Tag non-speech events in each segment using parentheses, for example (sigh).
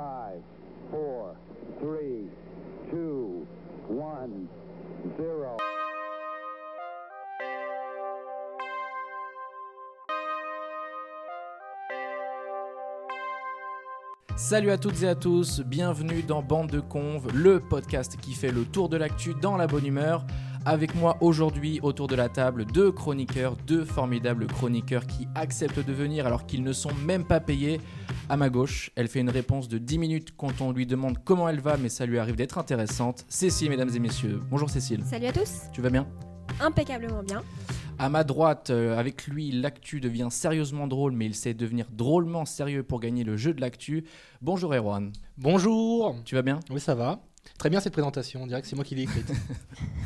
5, 4, 3, 2, 1, 0. Salut à toutes et à tous, bienvenue dans Bande de Conve, le podcast qui fait le tour de l'actu dans la bonne humeur. Avec moi aujourd'hui autour de la table deux chroniqueurs, deux formidables chroniqueurs qui acceptent de venir alors qu'ils ne sont même pas payés. À ma gauche, elle fait une réponse de 10 minutes quand on lui demande comment elle va, mais ça lui arrive d'être intéressante. Cécile, mesdames et messieurs. Bonjour Cécile. Salut à tous, Tu vas bien? Impeccablement bien. À ma droite, euh, avec lui, l'actu devient sérieusement drôle, mais il sait devenir drôlement sérieux pour gagner le jeu de l'actu. Bonjour Erwan. Bonjour Tu vas bien? Oui, ça va. Très bien cette présentation, on dirait que c'est moi qui l'ai écrite.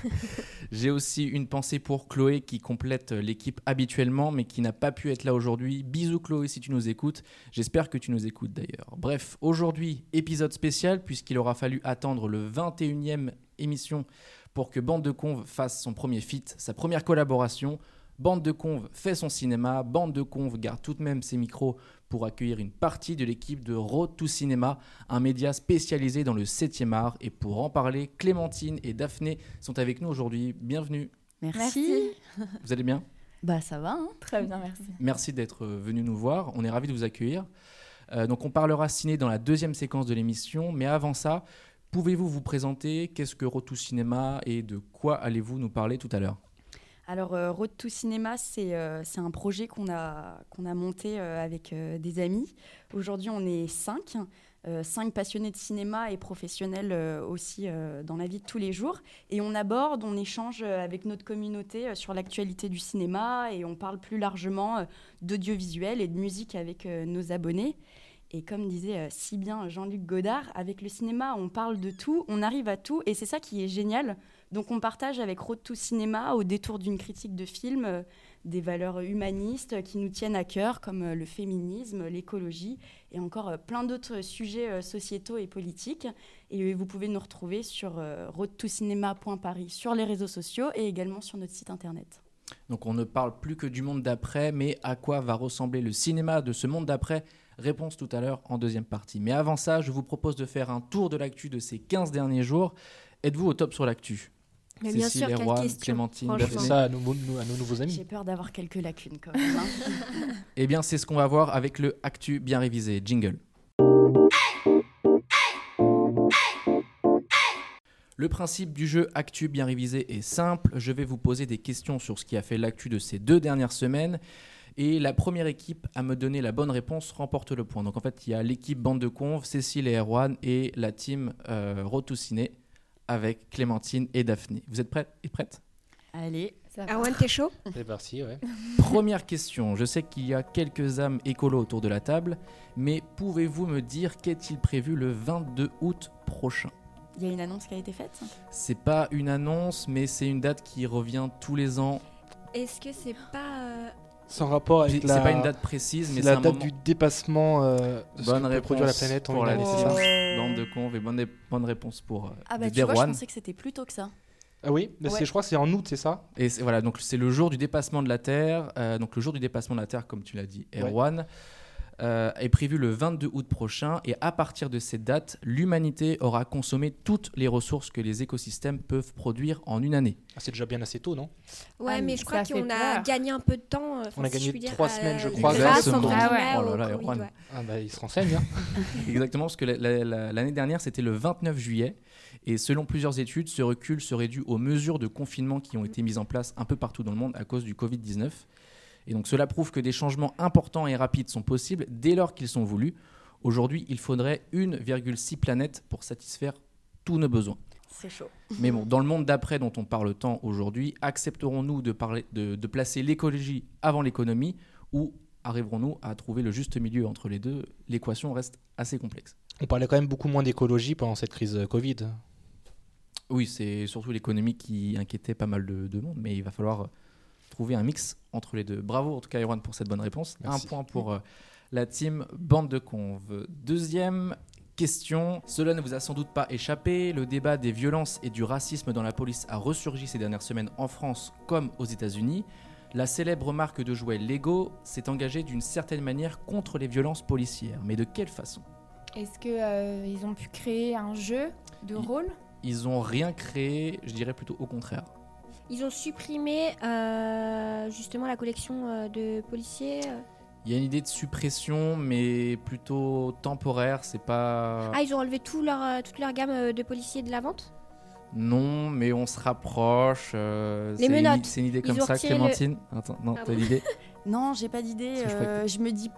(laughs) J'ai aussi une pensée pour Chloé qui complète l'équipe habituellement mais qui n'a pas pu être là aujourd'hui. Bisous Chloé si tu nous écoutes. J'espère que tu nous écoutes d'ailleurs. Bref, aujourd'hui, épisode spécial puisqu'il aura fallu attendre le 21e émission pour que Bande de Conve fasse son premier feat, sa première collaboration. Bande de Conve fait son cinéma, Bande de Conve garde tout de même ses micros pour accueillir une partie de l'équipe de Road to Cinéma, un média spécialisé dans le 7e art. Et pour en parler, Clémentine et Daphné sont avec nous aujourd'hui. Bienvenue. Merci. Vous allez bien? Bah ça va, hein Très bien, merci. Merci d'être venu nous voir. On est ravis de vous accueillir. Euh, donc on parlera ciné dans la deuxième séquence de l'émission, mais avant ça, pouvez-vous vous présenter? Qu'est-ce que Road to Cinéma et de quoi allez-vous nous parler tout à l'heure? Alors euh, Road to Cinéma, c'est euh, c'est un projet qu'on a, monté euh, avec des amis. Aujourd'hui, on est cinq. cinq passionnés de cinéma et professionnels aussi dans la vie de tous les jours. Et on aborde, on échange avec notre communauté sur l'actualité du cinéma et on parle plus largement d'audiovisuel et de musique avec nos abonnés. Et comme disait si bien Jean-Luc Godard, avec le cinéma, on parle de tout, on arrive à tout, et c'est ça qui est génial. Donc on partage avec Road to Cinéma, au détour d'une critique de film, euh, des valeurs humanistes qui nous tiennent à cœur, comme euh, le féminisme, l'écologie, et encore euh, plein d'autres sujets sociétaux et politiques. Et vous pouvez nous retrouver sur roadtocinéma.paris sur les réseaux sociaux et également sur notre site internet. Donc on ne parle plus que du monde d'après, mais à quoi va ressembler le cinéma de ce monde d'après? Réponse tout à l'heure en deuxième partie. Mais avant ça, je vous propose de faire un tour de l'actu de ces 15 derniers jours. Êtes-vous au top sur l'actu? Mais bien Cécile, sûr. Clémentine, Daphné. ça à nos, nous- à nos nouveaux J'ai amis. peur d'avoir quelques lacunes quand même. hein. (laughs) Eh bien, c'est ce qu'on va voir avec le Actu bien révisé. Jingle. Le principe du jeu Actu bien révisé est simple. Je vais vous poser des questions sur ce qui a fait l'actu de ces deux dernières semaines. Et la première équipe à me donner la bonne réponse remporte le point. Donc en fait, il y a l'équipe Bande de Conve, Cécile et Erwan, et la team euh, Road to Ciné avec Clémentine et Daphné. Vous êtes prêts et prêtes? Allez, ça va. Erwan, t'es chaud? (laughs) C'est parti, ouais. Première question, je sais qu'il y a quelques âmes écolos autour de la table, mais pouvez-vous me dire qu'est-il prévu le 22 août prochain? Il y a une annonce qui a été faite? C'est pas une annonce, mais c'est une date qui revient tous les ans. Est-ce que c'est pas. euh, Sans rapport C'est avec la, pas une date précise, mais c'est c'est la un date moment. du dépassement euh, de ce Bonne que peut réponse produire la planète en pour une la Bande de conves et bonne, bonne réponse pour euh, Ah bah tu vois, je pensais que c'était plus tôt que ça. Ah oui, mais Ouais. c'est- je crois que c'est en août, c'est ça? Et c'est- voilà, donc c'est le jour du dépassement de la Terre. euh, donc le jour du dépassement de la Terre, comme tu l'as dit, Erwan, euh, est prévu le 22 août prochain. Et à partir de cette date, l'humanité aura consommé toutes les ressources que les écosystèmes peuvent produire en une année. Ah, C'est déjà bien assez tôt, non? Ouais, Ah, mais mais je crois qu'on a peur. gagné un peu de temps. euh, enfin, On a si gagné dire, trois à- semaines, je euh, crois, Exactement. Ah ouais. Oh là là, Covid, ouais. Ah bah il se renseigne. hein. (laughs) Exactement, parce que la- la- la- l'année dernière, c'était le 29 juillet. Et selon plusieurs études, ce recul serait dû aux mesures de confinement qui ont été mises en place un peu partout dans le monde à cause du Covid-19. Et donc cela prouve que des changements importants et rapides sont possibles dès lors qu'ils sont voulus. Aujourd'hui, il faudrait 1,6 planètes pour satisfaire tous nos besoins. C'est chaud. (laughs) Mais bon, dans le monde d'après dont on parle tant aujourd'hui, accepterons-nous de, parler- de- de placer l'écologie avant l'économie ou arriverons-nous à trouver le juste milieu entre les deux? L'équation reste assez complexe. On parlait quand même beaucoup moins d'écologie pendant cette crise euh, Covid. Oui, c'est surtout l'économie qui inquiétait pas mal de, de monde, mais il va falloir euh, trouver un mix entre les deux. Bravo en tout cas, Erwan, pour cette bonne réponse. Merci. Un point pour euh, la team Bande de Conve. Deuxième question, cela ne vous a sans doute pas échappé, le débat des violences et du racisme dans la police a ressurgi ces dernières semaines en France comme aux États-Unis. La célèbre marque de jouets Lego s'est engagée d'une certaine manière contre les violences policières. Mais de quelle façon? Est-ce qu'ils ont pu créer un jeu de rôle? Ils ont rien créé, je dirais plutôt au contraire. Ils ont supprimé euh, justement la collection euh, de policiers. euh. Il y a une idée de suppression, mais plutôt temporaire. C'est pas. Ah, ils ont enlevé tout leur, euh, toute leur gamme de policiers de la vente? Non, mais on se rapproche. euh, Les c'est une menottes. C'est une idée comme ça, le- Clémentine. Attends, non, Ah t'as bon l'idée? (laughs) Non, j'ai pas d'idée. Je me dis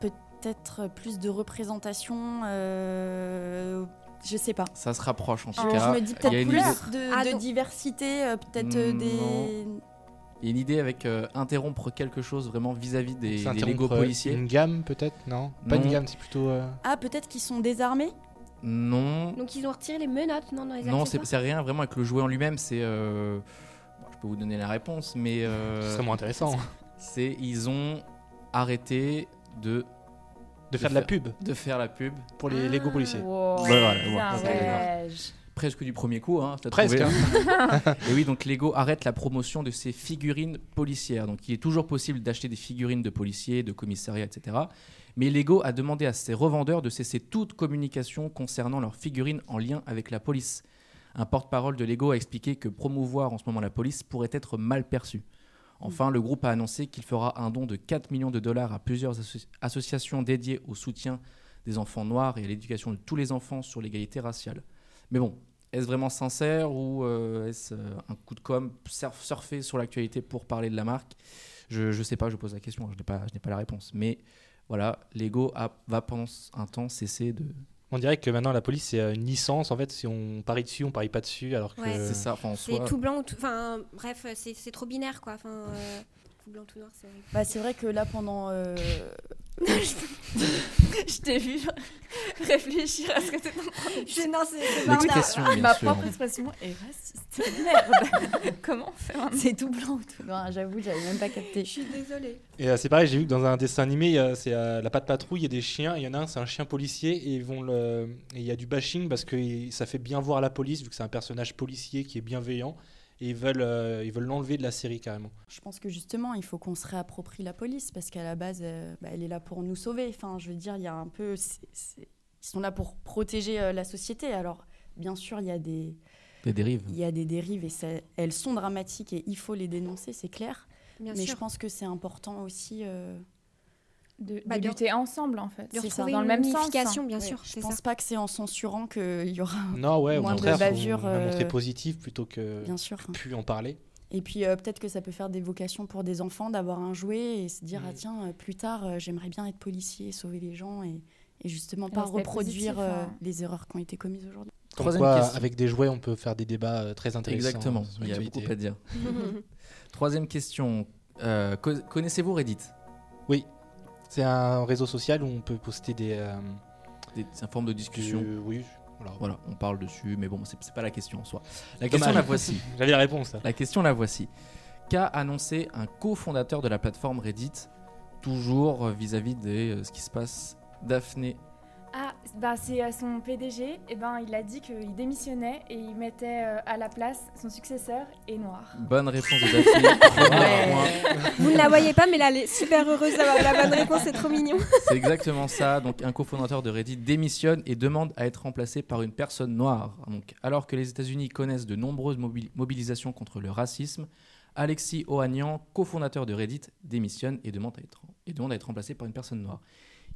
peut-être plus de représentation. euh, je sais pas. Ça se rapproche en tout cas. je me dis Il y a peut-être une plus idée- de, Ah, de non. diversité, euh, peut-être euh, Mm, des. non. il y a une idée avec euh, interrompre quelque chose vraiment vis-à-vis des, C'est des Lego policiers. Une gamme peut-être Non? Pas Non. une gamme, c'est plutôt. euh, Ah, peut-être qu'ils sont désarmés? Non, Donc ils ont retiré les menottes, non, les non, c'est c'est rien vraiment avec le jouet en lui-même. C'est. euh, bon, je peux vous donner la réponse, mais. euh, Ce serait moins intéressant. c'est ils ont arrêté de, De faire de la pub de faire la pub pour les Ah. Lego policiers. Wow, Ouais, voilà, presque du premier coup. Hein, Presque, trouvé, hein. (laughs) Et oui, donc Lego arrête la promotion de ses figurines policières. Donc il est toujours possible d'acheter des figurines de policiers, de commissariats, etc. Mais Lego a demandé à ses revendeurs de cesser toute communication concernant leurs figurines en lien avec la police. Un porte-parole de Lego a expliqué que promouvoir en ce moment la police pourrait être mal perçu. Enfin, le groupe a annoncé qu'il fera un don de 4 millions de dollars à plusieurs asso- associations dédiées au soutien des enfants noirs et à l'éducation de tous les enfants sur l'égalité raciale. Mais bon, est-ce vraiment sincère ou euh, est-ce euh, un coup de com' surf- surfer sur l'actualité pour parler de la marque? Je ne sais pas, je pose la question, je n'ai pas, la réponse. Mais voilà, Lego va pendant un temps cesser de... On dirait que maintenant la police c'est euh, une licence. En fait, si on parie dessus, on parie pas dessus. Alors que. Ouais. C'est ça, enfin en C'est soi... tout blanc ou tout. Enfin, bref, c'est c'est trop binaire quoi. Enfin, euh, tout blanc, tout noir, c'est. Bah, c'est vrai que là, pendant. euh, (laughs) Je t'ai vu réfléchir à ce que t'étais en train de dire. Je- non, c'est- c'est L'expression, bien Ma sûr. propre expression est raciste. (laughs) Merde. (laughs) Comment on fait maintenant C'est tout blanc ou tout noir, j'avoue, j'avais même pas capté. Je suis désolée. Et euh, c'est pareil, j'ai vu que dans un dessin animé, il y a- c'est euh, la patte patrouille, il y a des chiens. Il y en a un, c'est un chien policier et ils vont le. et il y a du bashing parce que il- ça fait bien voir la police vu que c'est un personnage policier qui est bienveillant. Et ils veulent, euh, ils veulent l'enlever de la série carrément. Je pense que justement, il faut qu'on se réapproprie la police parce qu'à la base, euh, bah, elle est là pour nous sauver. Enfin, je veux dire, il y a un peu. c'est- c'est- Ils sont là pour protéger euh, la société. Alors, bien sûr, il y a des, Des dérives. il y a des dérives et ça- elles sont dramatiques et il faut les dénoncer, c'est clair. Bien Mais sûr. je pense que c'est important aussi. De, Bah, de de- lutter ensemble en fait. de c'est ça, dans le même sens, unification, bien ouais, sûr. je c'est pense ça. pas que c'est en censurant qu'il y aura. (laughs) Non, ouais, au Moins de contraire, faut bavures, la euh, montrer plutôt que Bien sûr. plus en parler. Et puis euh, peut-être que ça peut faire des vocations pour des enfants d'avoir un jouet et se dire Mm. ah tiens euh, plus tard euh, j'aimerais bien être policier, sauver les gens et, et justement Et pas reproduire positif, euh, hein. les erreurs qui ont été commises aujourd'hui. Comme Troisième quoi, question. avec des jouets, on peut faire des débats euh, très intéressants. Exactement, sur il y a beaucoup à dire. (laughs) Troisième question. Euh, co- Connaissez-vous Reddit? Oui, c'est un réseau social où on peut poster des. euh, Des- C'est une forme de discussion. du- Oui, voilà. Voilà, on parle dessus, mais bon, c'est pas la question en soi. La question, la voici. (laughs) J'avais la réponse. là. La question, la voici. Qu'a annoncé un cofondateur de la plateforme Reddit, toujours vis-à-vis de euh, ce qui se passe Daphné bah c'est son PDG, et ben il a dit qu'il démissionnait et il mettait euh, à la place son successeur et noir. Bonne réponse de (laughs) point. Vous ne la voyez pas, mais là, elle est super heureuse d'avoir la bonne réponse. C'est trop mignon. (laughs) C'est exactement ça. Donc, un cofondateur de Reddit démissionne et demande à être remplacé par une personne noire. Donc, alors que les États-Unis connaissent de nombreuses mobili- mobilisations contre le racisme, Alexis Ohanian, cofondateur de Reddit, démissionne et demande à être, et demande à être remplacé par une personne noire.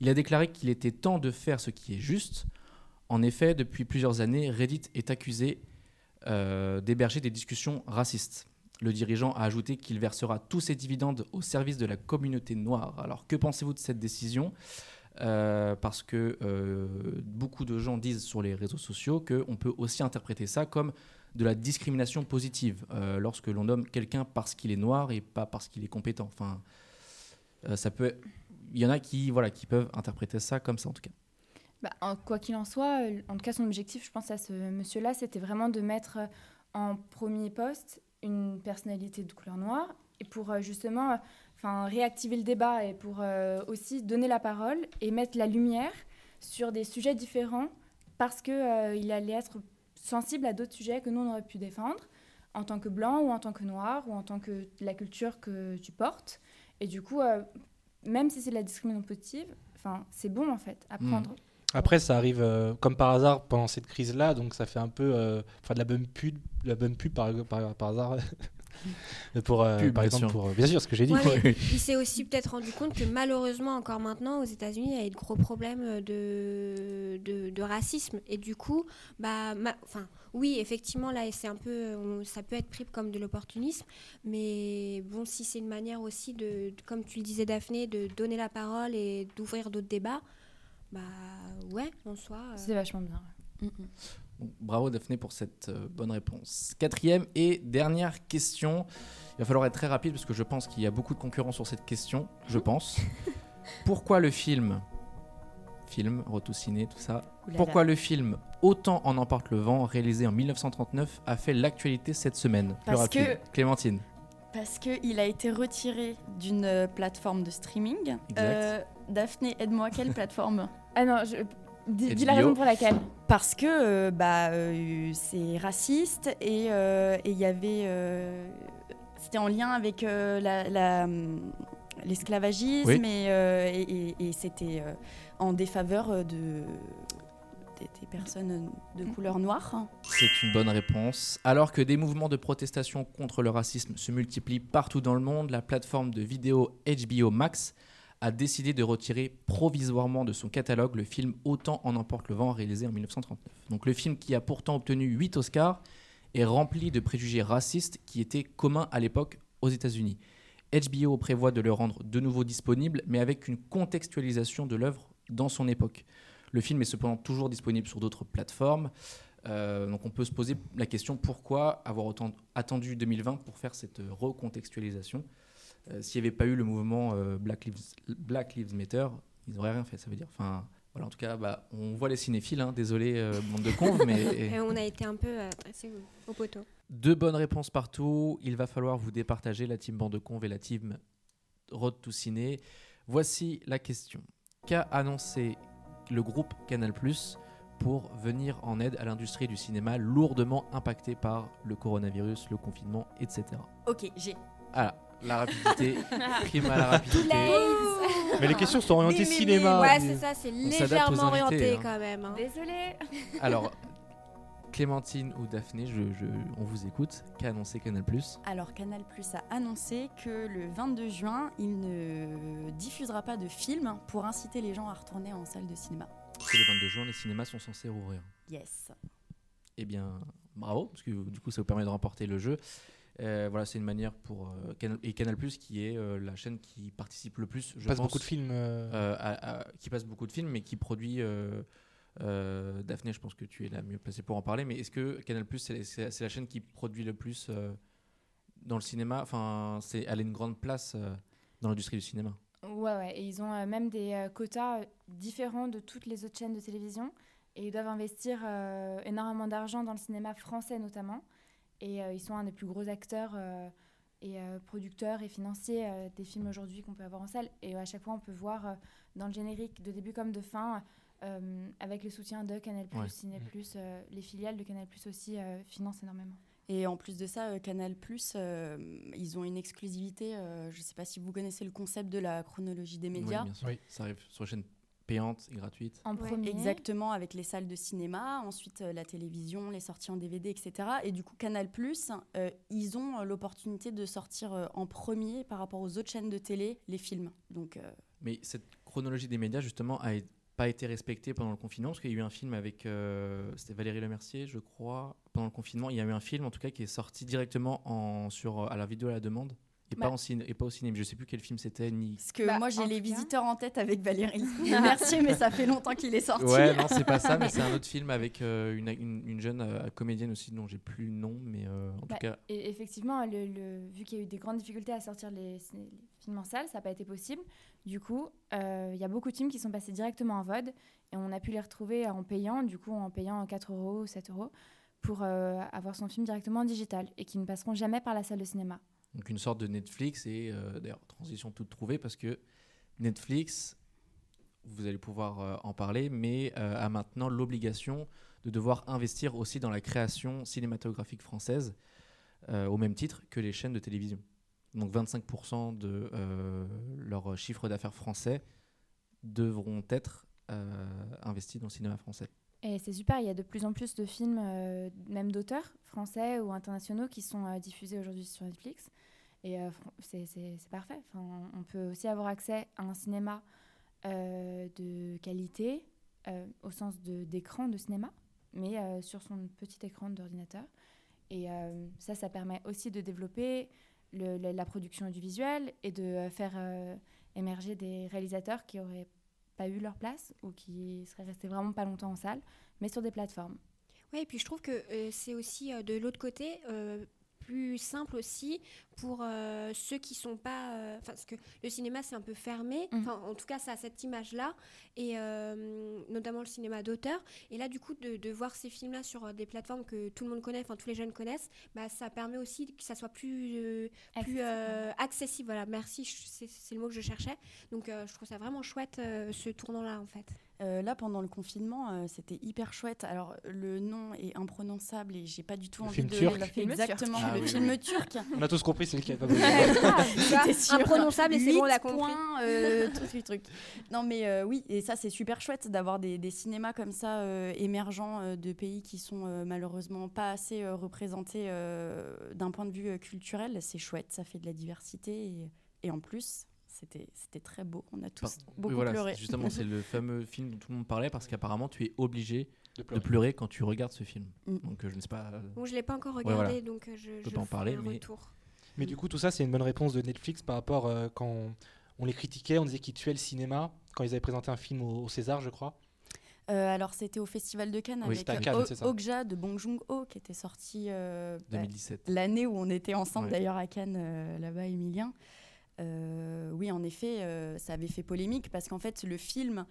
Il a déclaré qu'il était temps de faire ce qui est juste. En effet, depuis plusieurs années, Reddit est accusé euh, d'héberger des discussions racistes. Le dirigeant a ajouté qu'il versera tous ses dividendes au service de la communauté noire. Alors, que pensez-vous de cette décision? Euh, Parce que euh, beaucoup de gens disent sur les réseaux sociaux qu'on peut aussi interpréter ça comme de la discrimination positive lorsque l'on nomme quelqu'un parce qu'il est noir et pas parce qu'il est compétent. Enfin, ça peut. Il y en a qui, voilà, qui peuvent interpréter ça comme ça en tout cas. Bah, quoi qu'il en soit, euh, en tout cas son objectif, je pense à ce monsieur-là, c'était vraiment de mettre euh, en premier poste une personnalité de couleur noire et pour euh, justement enfin, réactiver le débat et pour aussi donner la parole et mettre la lumière sur des sujets différents parce qu'il allait être sensible à d'autres sujets que nous on aurait pu défendre en tant que blanc ou en tant que noir ou en tant que la culture que tu portes. Et du coup, même si c'est de la discrimination positive, enfin, c'est bon en fait à Mm. prendre. Après, ça arrive euh, comme par hasard pendant cette crise-là, donc ça fait un peu euh, enfin, de la bonne pub, de la bonne pub par, par, par hasard. (laughs) pour, euh, Pub, par exemple, sûr. pour, euh, bien sûr, ce que j'ai dit. Ouais, quoi. mais il s'est aussi peut-être rendu compte que malheureusement, encore maintenant, aux États-Unis, il y a eu de gros problèmes de, de, de racisme. Et du coup, bah, ma- enfin, oui, effectivement, là, c'est un peu, on- ça peut être pris comme de l'opportunisme. Mais bon, si c'est une manière aussi de, de- comme tu le disais, Daphné, de donner la parole et d'ouvrir d'autres débats, bah ouais, en soi. euh, C'est vachement bien. ouais. Mm, mm. Bravo Daphné pour cette euh, bonne réponse. Quatrième et dernière question. Il va falloir être très rapide parce que je pense qu'il y a beaucoup de concurrents sur cette question. Je pense. (laughs) Pourquoi le film, film, retour ciné, tout ça. Pourquoi là. le film Autant en emporte le vent, réalisé en 1939, a fait l'actualité cette semaine? Plus Parce rapide. que- Clémentine. Parce qu'il a été retiré d'une euh, plateforme de streaming. Euh, Daphné, aide-moi, quelle plateforme? Ah non, je... dis, dis la raison pour laquelle. Parce que euh, bah, euh, c'est raciste et euh, il y avait. euh, C'était en lien avec euh, la- la, hum, l'esclavagisme Oui. et, euh, et- et- et c'était euh, en défaveur euh, de, des, des personnes de couleur noire. C'est une bonne réponse. Alors que des mouvements de protestation contre le racisme se multiplient partout dans le monde, la plateforme de vidéo HBO Max a décidé de retirer provisoirement de son catalogue le film Autant en emporte le vent réalisé en 1939. Donc le film qui a pourtant obtenu 8 Oscars est rempli de préjugés racistes qui étaient communs à l'époque aux États-Unis. HBO prévoit de le rendre de nouveau disponible, mais avec une contextualisation de l'œuvre dans son époque. Le film est cependant toujours disponible sur d'autres plateformes. Euh, donc on peut se poser la question pourquoi avoir autant attendu 2020 pour faire cette recontextualisation? S'il n'y avait pas eu le mouvement euh, Black, Lives, Black Lives Matter, ils n'auraient rien fait, ça veut dire. Enfin, voilà, en tout cas, bah, on voit les cinéphiles, hein, désolé, euh, bande de cons, mais (laughs) et on a été un peu euh, au poteau. deux bonnes réponses partout. Il va falloir vous départager la team bande de cons et la team Road to Ciné. Voici la question. Qu'a annoncé le groupe Canal Plus pour venir en aide à l'industrie du cinéma lourdement impactée par le coronavirus, le confinement, etc. Ok, j'ai. Voilà, la rapidité, (laughs) prime à la rapidité. Mais les questions sont orientées cinéma. Ouais, c'est ça, c'est On s'adapte aux légèrement invités, orienté hein. quand même. hein. Désolée. (laughs) Alors, Clémentine ou Daphné, je, je- on vous écoute. Qu'a annoncé Canal Plus? Alors Canal Plus a annoncé que le 22 juin, il ne diffusera pas de film pour inciter les gens à retourner en salle de cinéma. C'est le 22 juin, les cinémas sont censés rouvrir. Yes. Eh bien, bravo, parce que du coup, ça vous permet de remporter le jeu. Euh, voilà, c'est une manière pour euh, Canal et Canal qui est euh, la chaîne qui participe le plus, je passe pense, beaucoup de films. euh, euh, à- à- qui passe beaucoup de films, mais qui produit. euh, euh, Daphné, je pense que tu es la mieux placée pour en parler. Mais est-ce que Canal c'est la chaîne qui produit le plus euh, dans le cinéma? Enfin, c'est elle a une grande place euh, dans l'industrie du cinéma. Ouais, ouais. Et ils ont euh, même des euh, quotas différents de toutes les autres chaînes de télévision. Et ils doivent investir euh, énormément d'argent dans le cinéma français notamment. Et euh, ils sont un des plus gros acteurs euh, et euh, producteurs et financiers euh, des films aujourd'hui qu'on peut avoir en salle. Et à chaque fois, on peut voir euh, dans le générique, de début comme de fin, euh, avec le soutien de Canal+, Ouais. Ciné+, euh, les filiales de Canal+, aussi euh, financent énormément. Et en plus de ça, euh, Canal Plus, ils ont une exclusivité. euh, je ne sais pas si vous connaissez le concept de la chronologie des médias. Oui, bien sûr. Oui. Ça arrive sur une chaîne payante et gratuite. En Ouais, premier, Exactement, avec les salles de cinéma, ensuite euh, la télévision, les sorties en DVD, etc. Et du coup, Canal Plus, ils ont euh, l'opportunité de sortir euh, en premier par rapport aux autres chaînes de télé les films. Donc, euh, Mais cette chronologie des médias, justement, a pas été respectée pendant le confinement, parce qu'il y a eu un film avec, euh, c'était Valérie Lemercier, je crois, pendant le confinement, il y a eu un film, en tout cas, qui est sorti directement en, sur, à la vidéo à la demande, et, Bah. pas, en ciné, et pas au cinéma. Je sais plus quel film c'était, ni... parce que Bah, moi, j'ai les visiteurs en tête avec Valérie (laughs) Mercier, mais ça fait longtemps qu'il est sorti. Ouais, non, c'est pas ça, mais (laughs) c'est un autre film avec euh, une, une, une jeune euh, comédienne aussi, dont j'ai plus le nom, mais euh, en Bah, tout cas, Et effectivement, le, le- vu qu'il y a eu des grandes difficultés à sortir les, les films en salle, ça n'a pas été possible. Du coup, euh, il y a beaucoup de films qui sont passés directement en VOD et on a pu les retrouver en payant, du coup en payant 4 euros ou 7 euros pour euh, avoir son film directement en digital et qui ne passeront jamais par la salle de cinéma. Donc une sorte de Netflix, et euh, d'ailleurs, transition toute trouvée, parce que Netflix, vous allez pouvoir euh, en parler, mais euh, a maintenant l'obligation de devoir investir aussi dans la création cinématographique française, au même titre que les chaînes de télévision. Donc 25% de leur chiffre d'affaires français devront être euh, investi dans le cinéma français. Et c'est super, il y a de plus en plus de films, euh, même d'auteurs français ou internationaux, qui sont euh, diffusés aujourd'hui sur Netflix. Et euh, c'est parfait. Enfin, on peut aussi avoir accès à un cinéma de qualité, au sens d'écran de, cinéma, mais sur son petit écran d'ordinateur. Et ça, ça permet aussi de développer la, la production audiovisuelle et de faire émerger des réalisateurs qui auraient pas eu leur place ou qui seraient restés vraiment pas longtemps en salle, mais sur des plateformes. Oui, et puis je trouve que euh, c'est aussi euh, de l'autre côté euh, plus simple aussi pour euh, ceux qui sont pas. euh, parce que le cinéma c'est un peu fermé. Mhm. Enfin, en tout cas, ça a cette image-là, et euh, notamment le cinéma d'auteur. Et là, du coup, de, de voir ces films-là sur des plateformes que tout le monde connaît, enfin tous les jeunes connaissent, bah, ça permet aussi que ça soit plus plus accessible. Voilà, merci, c'est le mot que je cherchais. Donc, je trouve ça vraiment chouette ce tournant-là, en fait. Euh, là, pendant le confinement, euh, c'était hyper chouette. Alors, le nom est imprononçable et j'ai pas du tout Le envie film de turc. le film Exactement, turc. Ah le oui, film oui. turc. (laughs) On a tous compris, c'est lequel. pas besoin. Ah, (laughs) C'était imprononçable et c'est bon, on l'a compris. points, euh, (laughs) tous les trucs. Non, mais euh, oui, et ça, c'est super chouette d'avoir des, des cinémas comme ça euh, émergents euh, de pays qui sont euh, malheureusement pas assez euh, représentés euh, d'un point de vue euh, culturel. C'est chouette, ça fait de la diversité et, et en plus, c'était c'était très beau. On a tous Par- beaucoup voilà, pleuré. Justement, c'est le fameux film dont tout le monde parlait parce qu'apparemment, tu es obligé De de pleurer. quand tu regardes ce film. Mm. Donc, euh, je ne sais pas. euh, Bon, je l'ai pas encore Ouais, regardé, voilà. donc euh, je, peux je pas en parler, un mais- retour. Mais du coup, tout ça, c'est une bonne réponse de Netflix par rapport euh, quand on les critiquait, on disait qu'ils tuaient le cinéma quand ils avaient présenté un film au, au César, je crois. Euh, alors, c'était au Festival de Cannes Oui, avec euh, Cannes. Okja de Bong Joon-ho qui était sorti euh, bah, 2017. l'année où on était ensemble Ouais. d'ailleurs à Cannes euh, là-bas, Emilien. Euh, oui, en effet, euh, ça avait fait polémique parce qu'en fait, le film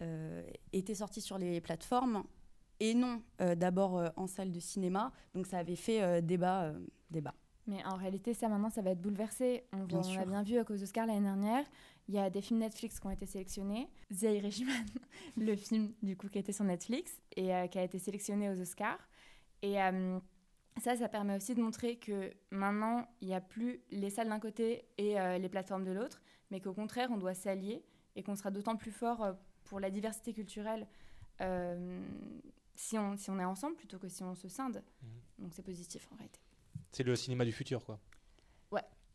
euh, était sorti sur les plateformes et non d'abord en salle de cinéma. Donc ça avait fait débat. débat. Mais en réalité, ça maintenant, ça va être bouleversé. On, Bien on l'a bien vu à cause d'Oscar l'année dernière. Il y a des films Netflix qui ont été sélectionnés. The Irishman, (laughs) le film du coup qui était sur Netflix et euh, qui a été sélectionné aux Oscars. Et euh, ça, ça permet aussi de montrer que maintenant, il n'y a plus les salles d'un côté et euh, les plateformes de l'autre, mais qu'au contraire, on doit s'allier et qu'on sera d'autant plus fort euh, pour la diversité culturelle euh, si, on, si on est ensemble plutôt que si on se scinde. Mhm. Donc c'est positif en réalité. C'est le cinéma du futur, quoi.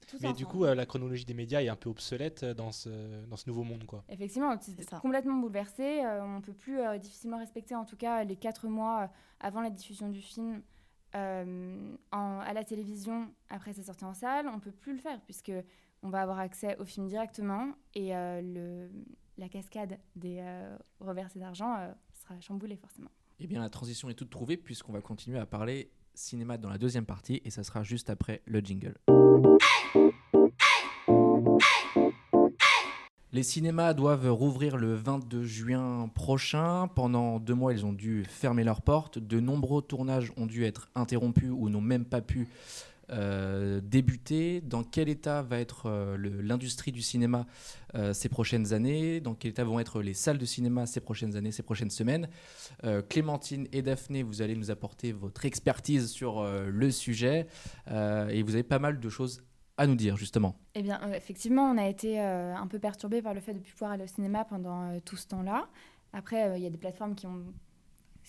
Tous Mais du ensemble. coup, euh, la chronologie des médias est un peu obsolète dans ce, dans ce nouveau monde, quoi. Effectivement, c'est complètement bouleversé. Euh, on ne peut plus euh, difficilement respecter, en tout cas, les quatre mois avant la diffusion du film euh, à la télévision après sa sortie en salle. On peut plus le faire puisque on va avoir accès au film directement et euh, la cascade des euh, reversés d'argent euh, sera chamboulée forcément. Eh bien, la transition est toute trouvée puisqu'on va continuer à parler cinéma dans la deuxième partie et ça sera juste après le jingle. Les cinémas doivent rouvrir le 22 juin prochain. Pendant deux mois, ils ont dû fermer leurs portes. De nombreux tournages ont dû être interrompus ou n'ont même pas pu euh, débuter. Dans quel état va être euh, l'industrie du cinéma euh, ces prochaines années? Dans quel état vont être les salles de cinéma ces prochaines années, ces prochaines semaines? Clémentine et Daphné, vous allez nous apporter votre expertise sur le sujet et vous avez pas mal de choses à nous dire justement. Eh bien, euh, effectivement, on a été euh, un peu perturbé par le fait de ne plus pouvoir aller au cinéma pendant euh, tout ce temps-là. Après, euh, il y a des plateformes qui ont,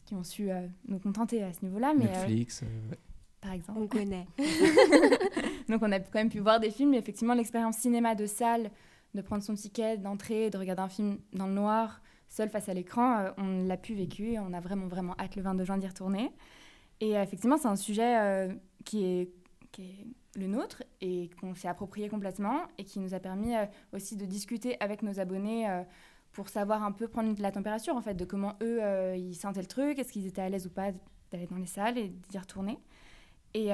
qui ont su euh, nous contenter à ce niveau-là, mais Netflix, euh, ouais. par exemple. On connaît. (laughs) Donc on a quand même pu voir des films, mais effectivement l'expérience cinéma de salle, de prendre son ticket, d'entrer, de regarder un film dans le noir, seul face à l'écran, euh, on l'a pu vécu et on a vraiment vraiment hâte le 22 juin d'y retourner. Et euh, effectivement c'est un sujet euh, qui, est, qui est le nôtre et qu'on s'est approprié complètement et qui nous a permis euh, aussi de discuter avec nos abonnés euh, pour savoir un peu prendre la température en fait de comment eux euh, ils sentaient le truc, est-ce qu'ils étaient à l'aise ou pas d'aller dans les salles et d'y retourner. Et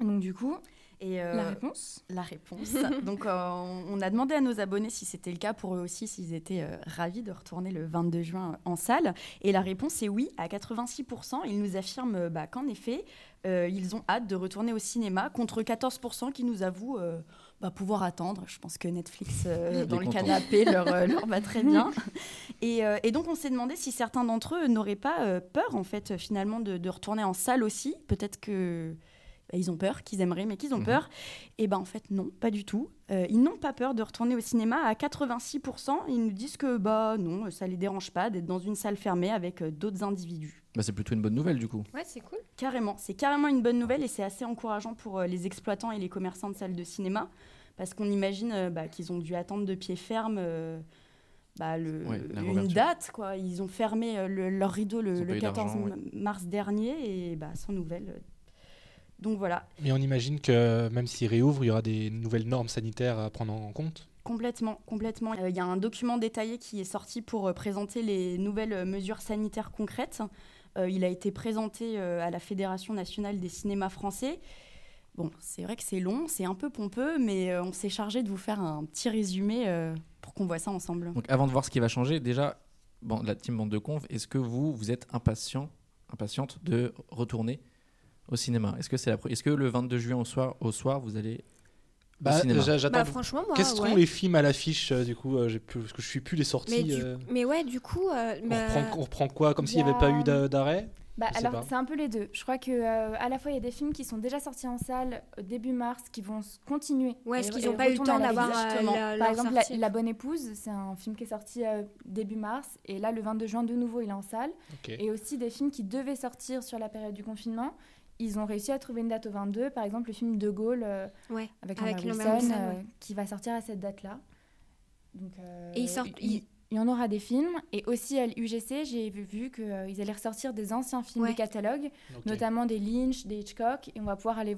donc du coup, Et euh, la réponse la réponse. (laughs) Donc, euh, on a demandé à nos abonnés si c'était le cas pour eux aussi, s'ils étaient euh, ravis de retourner le 22 juin en salle. Et la réponse est oui, à 86%. Ils nous affirment bah, qu'en effet, euh, ils ont hâte de retourner au cinéma, contre 14% qui nous avouent euh, bah, pouvoir attendre. Je pense que Netflix, euh, dans le canapé, leur, leur va très bien. (laughs) Et, euh, et donc, on s'est demandé si certains d'entre eux n'auraient pas euh, peur, en fait, finalement, de, de retourner en salle aussi. Peut-être que bah, ils ont peur, qu'ils aimeraient, mais qu'ils ont Mhm. peur. Et ben en fait, non, pas du tout. Euh, ils n'ont pas peur de retourner au cinéma à 86%. Ils nous disent que bah non, ça les dérange pas d'être dans une salle fermée avec euh, d'autres individus. Bah, c'est plutôt une bonne nouvelle du coup. Ouais, c'est cool. Carrément, c'est carrément une bonne nouvelle et c'est assez encourageant pour euh, les exploitants et les commerçants de salles de cinéma parce qu'on imagine euh, bah, qu'ils ont dû attendre de pied ferme euh, bah, le- Ouais, la une date. Quoi. Ils ont fermé euh, le- leur rideau le, ont le pas eu 14 d'argent, m- mars dernier et bah, sans nouvelles. Donc voilà, Mais on imagine que même s'ils réouvrent, il y aura des nouvelles normes sanitaires à prendre en compte. complètement. complètement. Euh, Il y a un document détaillé qui est sorti pour euh, présenter les nouvelles euh, mesures sanitaires concrètes. Euh, il a été présenté euh, à la Fédération nationale des cinémas français. Bon, c'est vrai que c'est long, c'est un peu pompeux, mais euh, on s'est chargé de vous faire un petit résumé euh, pour qu'on voit ça ensemble. Donc avant de voir ce qui va changer, déjà, bon, la team Bande de Conf, est-ce que vous, vous êtes impatient, impatiente de retourner au cinéma Est-ce que, c'est la est-ce que le 22 juin au soir, au soir vous allez au Bah, j'attends. Bah, franchement, moi, seront ouais. les films à l'affiche euh, du coup euh, j'ai plus- Parce que je suis plus les sorties. Mais, du- euh, mais ouais, du coup, euh, on, bah, reprend, on reprend quoi? Comme Il s'il n'y avait pas a- eu d'a- d'arrêt? Bah, alors, pas. c'est un peu les deux. Je crois que euh, à la fois, il y a des films qui sont déjà sortis en salle début mars, qui vont continuer. ouais, est-ce qu'ils n'ont pas eu le temps d'avoir euh, Par exemple, la, Bonne Épouse, c'est un film qui est sorti euh, début mars, et là, le 22 juin, de nouveau, il est en salle. Et aussi des films qui devaient sortir sur la période du confinement. Ils ont réussi à trouver une date au 22, par exemple le film De Gaulle euh, Ouais. avec, Avec Wilson, Wilson, euh, ouais. qui va sortir à cette date-là. Donc, euh, Et ils sortent- il, ils- il y en aura des films. Et aussi à l'UGC, j'ai vu, vu qu'ils allaient ressortir des anciens films Ouais. du catalogue, Ok. notamment des Lynch, des Hitchcock. Et on va pouvoir aller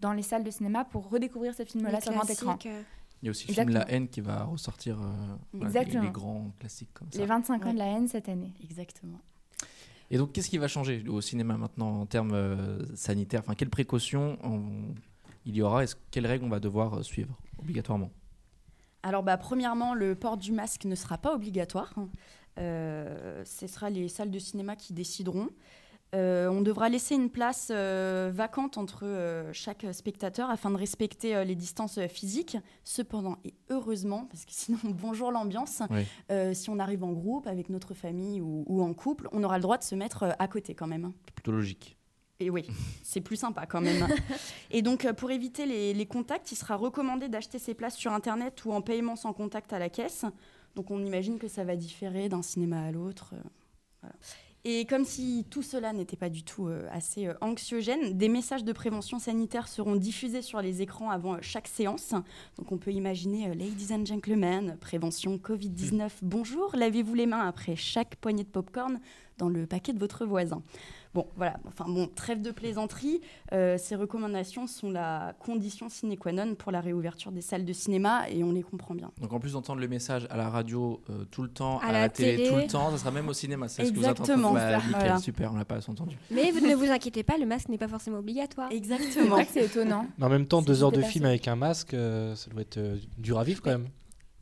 dans les salles de cinéma pour redécouvrir ces films-là sur grand écran. euh, Il y a aussi le film La haine qui va ressortir. euh, voilà, Exactement. Les, les grands classiques comme ça. Les 25 ans Ouais. de la haine cette année. Exactement. Et donc, qu'est-ce qui va changer au cinéma maintenant en termes euh, sanitaires? Enfin, quelles précautions on- il y aura? Quelles règles on va devoir euh, suivre obligatoirement? Alors, bah, premièrement, le port du masque ne sera pas obligatoire. Euh, ce sera les salles de cinéma qui décideront. Euh, on devra laisser une place euh, vacante entre euh, chaque spectateur afin de respecter les distances physiques. Cependant, et heureusement, parce que (laughs) sinon, bonjour l'ambiance, Oui. si on arrive en groupe avec notre famille ou, ou en couple, on aura le droit de se mettre à côté quand même. C'est plutôt logique. Et oui, (laughs) c'est plus sympa quand même. Et donc, pour éviter les, les contacts, il sera recommandé d'acheter ses places sur Internet ou en paiement sans contact à la caisse. Donc, on imagine que ça va différer d'un cinéma à l'autre. voilà. Et comme si tout cela n'était pas du tout euh, assez euh, anxiogène, des messages de prévention sanitaire seront diffusés sur les écrans avant chaque séance. Donc on peut imaginer euh, Ladies and Gentlemen, prévention Covid-19, bonjour, lavez-vous les mains après chaque poignée de popcorn dans le paquet de votre voisin. Bon, voilà, enfin bon, trêve de plaisanterie. Euh, ces recommandations sont la condition sine qua non pour la réouverture des salles de cinéma et on les comprend bien. Donc, en plus d'entendre le message à la radio euh, tout le temps, à, À la, la télé, télé. tout le temps, ça sera même au cinéma. C'est ce que vous Exactement, Bah, voilà. super, on l'a pas entendu. Mais vous ne vous inquiétez pas, le masque n'est pas forcément obligatoire. (laughs) C'est Exactement. vrai que c'est étonnant. Mais en même temps, deux heures de film avec un masque, euh, ça doit être euh, dur à vivre quand même.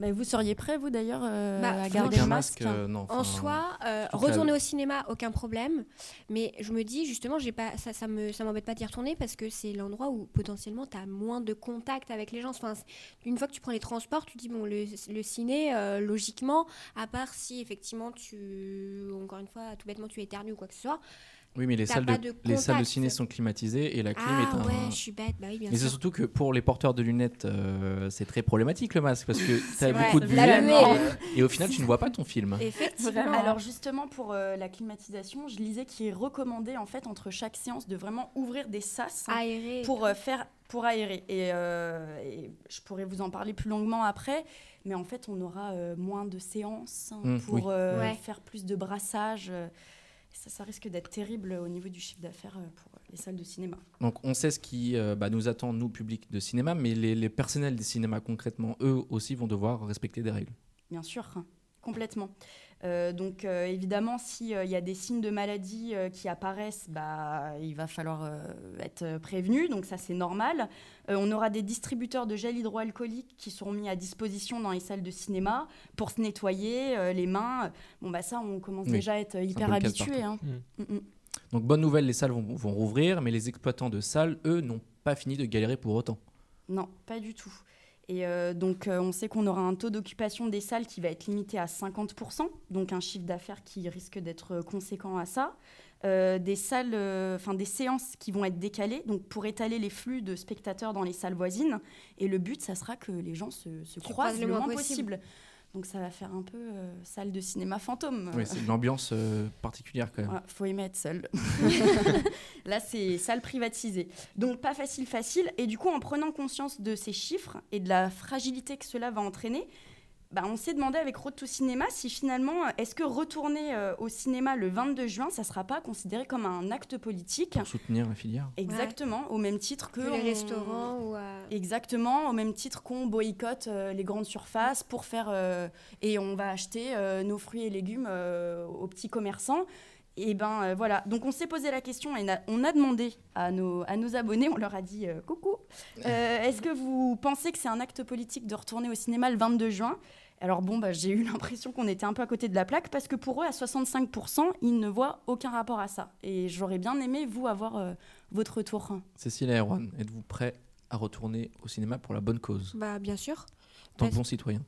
Bah, vous seriez prêt, vous d'ailleurs, euh, Bah, à garder le un masque, masque, euh, non. En soi, euh, retourner au cinéma, aucun problème. Mais je me dis, justement, pas, ça, ça me, ça m'embête pas d'y retourner parce que c'est l'endroit où potentiellement tu as moins de contact avec les gens. Enfin, une fois que tu prends les transports, tu dis, bon, le, le ciné, euh, logiquement, à part si effectivement tu, encore une fois, tout bêtement, tu éternues ou quoi que ce soit. Oui, mais les salles, de, de les salles de ciné sont climatisées et la clim Ah est un. ouais, je suis bête, bah oui, bien Mais c'est surtout que pour les porteurs de lunettes, euh, c'est très problématique le masque parce que (laughs) tu as beaucoup de buée. et au final tu ne vois pas ton film. Effectivement. Alors justement pour euh, la climatisation, je lisais qu'il est recommandé en fait entre chaque séance de vraiment ouvrir des sas aéré. pour euh, faire pour aérer. Et, euh, et je pourrais vous en parler plus longuement après, mais en fait on aura euh, moins de séances hein, Mm, pour oui. euh, Ouais. faire plus de brassage. Euh, ça, ça risque d'être terrible au niveau du chiffre d'affaires euh, pour les salles de cinéma. Donc on sait ce qui euh, bah, nous attend, nous, public de cinéma, mais les, les personnels des cinémas concrètement, eux aussi vont devoir respecter des règles. Bien sûr, hein, complètement. Euh, donc euh, évidemment, s'il y a des signes de maladie euh, qui apparaissent, bah, il va falloir euh, être euh, prévenu, donc ça c'est normal. Euh, on aura des distributeurs de gel hydroalcoolique qui seront mis à disposition dans les salles de cinéma pour se nettoyer euh, les mains. Bon bah ça, on commence Oui, déjà à être hyper habitué. hein. Mm. Mm, mm. Donc bonne nouvelle, les salles vont, vont rouvrir, mais les exploitants de salles, eux, n'ont pas fini de galérer pour autant. Non, pas du tout. Et euh, donc, euh, on sait qu'on aura un taux d'occupation des salles qui va être limité à 50%, donc un chiffre d'affaires qui risque d'être conséquent à ça. Euh, des salles, enfin des séances qui vont être décalées, donc pour étaler les flux de spectateurs dans les salles voisines. Et le but, ça sera que les gens se, se croisent le, moins possible. Donc ça va faire un peu euh, salle de cinéma fantôme. Oui, c'est une ambiance euh, particulière quand même. Il faut aimer être seul. (laughs) Là, c'est salle privatisée. Donc pas facile, facile. Et du coup, en prenant conscience de ces chiffres et de la fragilité que cela va entraîner, bah, on s'est demandé avec Road to Cinéma si finalement, est-ce que retourner euh, au cinéma le 22 juin, ça ne sera pas considéré comme un acte politique Pour soutenir la filière. Exactement, au même titre que... les restaurants ou... Exactement, au même titre qu'on boycotte euh, les grandes surfaces pour faire... Euh, et on va acheter nos fruits et légumes aux petits commerçants. Et ben voilà, donc on s'est posé la question et on a demandé à nos, à nos abonnés, on leur a dit coucou, est-ce que vous pensez que c'est un acte politique de retourner au cinéma le 22 juin? Alors bon, bah, j'ai eu (laughs) l'impression qu'on était un peu à côté de la plaque parce que pour eux, à 65%, ils ne voient aucun rapport à ça. Et j'aurais bien aimé, vous, avoir euh, votre retour. Cécile et Erwan, êtes-vous prêts à retourner au cinéma pour la bonne cause? Bah bien sûr. Tant que bon citoyen.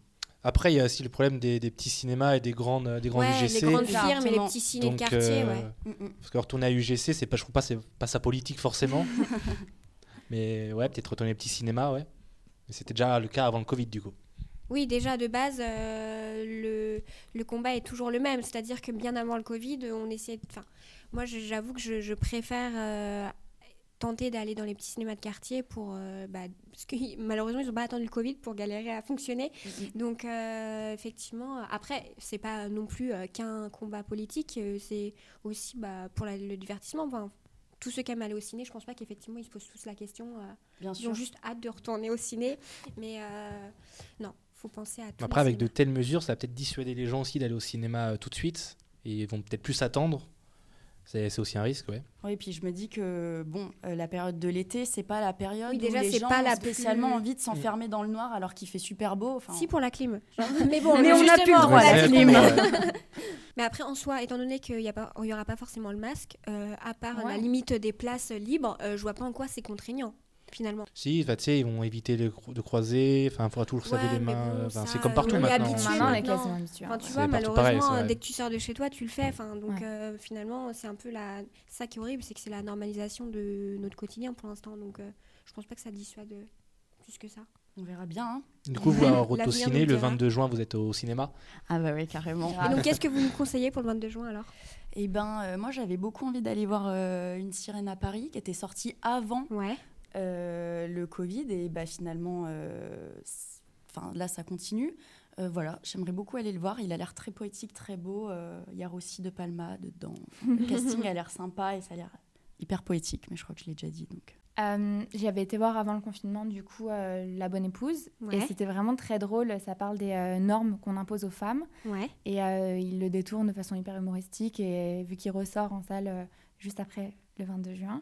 Après, il y a aussi le problème des, petits cinémas et des grandes, des grandes ouais, UGC. Les grandes firmes et les petits ciné de quartier, euh, ouais. Mm, mm. Parce que retourner à UGC, c'est pas, je trouve pas, c'est pas sa politique forcément. (laughs) Mais ouais, peut-être retourner aux petits cinémas, ouais. Mais c'était déjà le cas avant le Covid, du coup. Oui, déjà de base, euh, le, le, combat est toujours le même. C'est-à-dire que bien avant le Covid, on essayait. Enfin, moi, j'avoue que je, je préfère euh, tenter d'aller dans les petits cinémas de quartier pour. Euh, bah, parce que (laughs) malheureusement, ils n'ont pas attendu le Covid pour galérer à fonctionner. Mm-hmm. Donc, effectivement, après, c'est pas non plus qu'un combat politique, c'est aussi bah, pour le divertissement. Enfin, tous ceux qui aiment aller au ciné, je pense pas qu'effectivement ils se posent tous la question. Bien ils ont juste hâte de retourner au ciné. Mais non, penser à Après, avec de telles mesures, ça va peut-être dissuader les gens aussi d'aller au cinéma euh, tout de suite et ils vont peut-être plus s'attendre. C'est aussi un risque, ouais. Oui, et puis je me dis que bon, euh, la période de l'été, c'est pas la période déjà, où les gens pas ont spécialement envie de s'enfermer dans le noir alors qu'il fait super beau. Si pour la clim. (laughs) mais bon, mais, on n'a plus le droit à la clim. (laughs) mais après, en soi, étant donné qu'il n'y aura pas forcément le masque, euh, à part la limite des places libres, je vois pas en quoi c'est contraignant finalement. Si, tu sais, ils vont éviter de croiser, enfin, il faudra toujours se laver les mains. c'est comme partout maintenant. Maintenant, on est quasiment habitué. Enfin, tu vois, malheureusement, dès que tu sors de chez toi, tu le fais. Enfin, donc, euh, finalement, c'est un peu la... ça qui est horrible, c'est que c'est la normalisation de notre quotidien pour l'instant. Donc, euh, je pense pas que ça dissuade plus que ça. On verra bien. Hein. Du coup, vous, à (laughs) ciné, le 22 juin, vous êtes au cinéma? Ah bah oui, carrément. Et donc, qu'est-ce que vous nous conseillez pour le 22 juin alors? Eh ben, euh, moi, j'avais beaucoup envie d'aller voir Une sirène à Paris, qui était sortie avant ouais. Euh, le Covid et bah, finalement, euh, enfin là, ça continue. Euh, voilà, j'aimerais beaucoup aller le voir. Il a l'air très poétique, très beau. Il y a aussi de Palma dedans. le casting a l'air sympa et ça a l'air hyper poétique, mais je crois que je l'ai déjà dit. Donc. J'y avais été voir avant le confinement, du coup, La Bonne Épouse. Et c'était vraiment très drôle. Ça parle des normes qu'on impose aux femmes. Ouais. Et il le détourne de façon hyper humoristique. Et vu qu'il ressort en salle juste après le 22 juin, euh,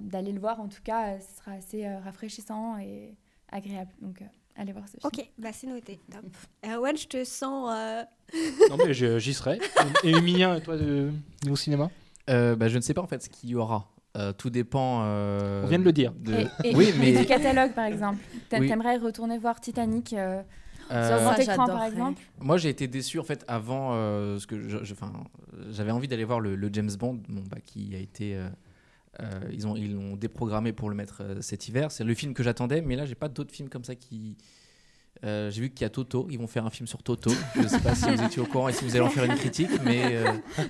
d'aller le voir, en tout cas, euh, ce sera assez euh, rafraîchissant et agréable. Donc, allez voir ce film. Ok, bah c'est noté. Top. Erwan, je te sens. (laughs) non, mais j'y serai. Et Emilien, toi, de, au cinéma? Bah, Je ne sais pas en fait ce qu'il y aura. tout dépend. On vient de le dire. oui, mais... du catalogue, par exemple. T'aimerais retourner voir Titanic euh, sur grand écran, par exemple? Moi, j'ai été déçu en fait avant, ce que j'avais envie d'aller voir le, James Bond, bon, bah, qui a été euh, ils ont ils l'ont déprogrammé pour le mettre euh, cet hiver. C'est le film que j'attendais, mais là j'ai pas d'autres films comme ça qui. Euh, j'ai vu qu'il y a Toto, ils vont faire un film sur Toto. Je ne sais pas si vous étiez au courant et si vous allez en faire une critique, mais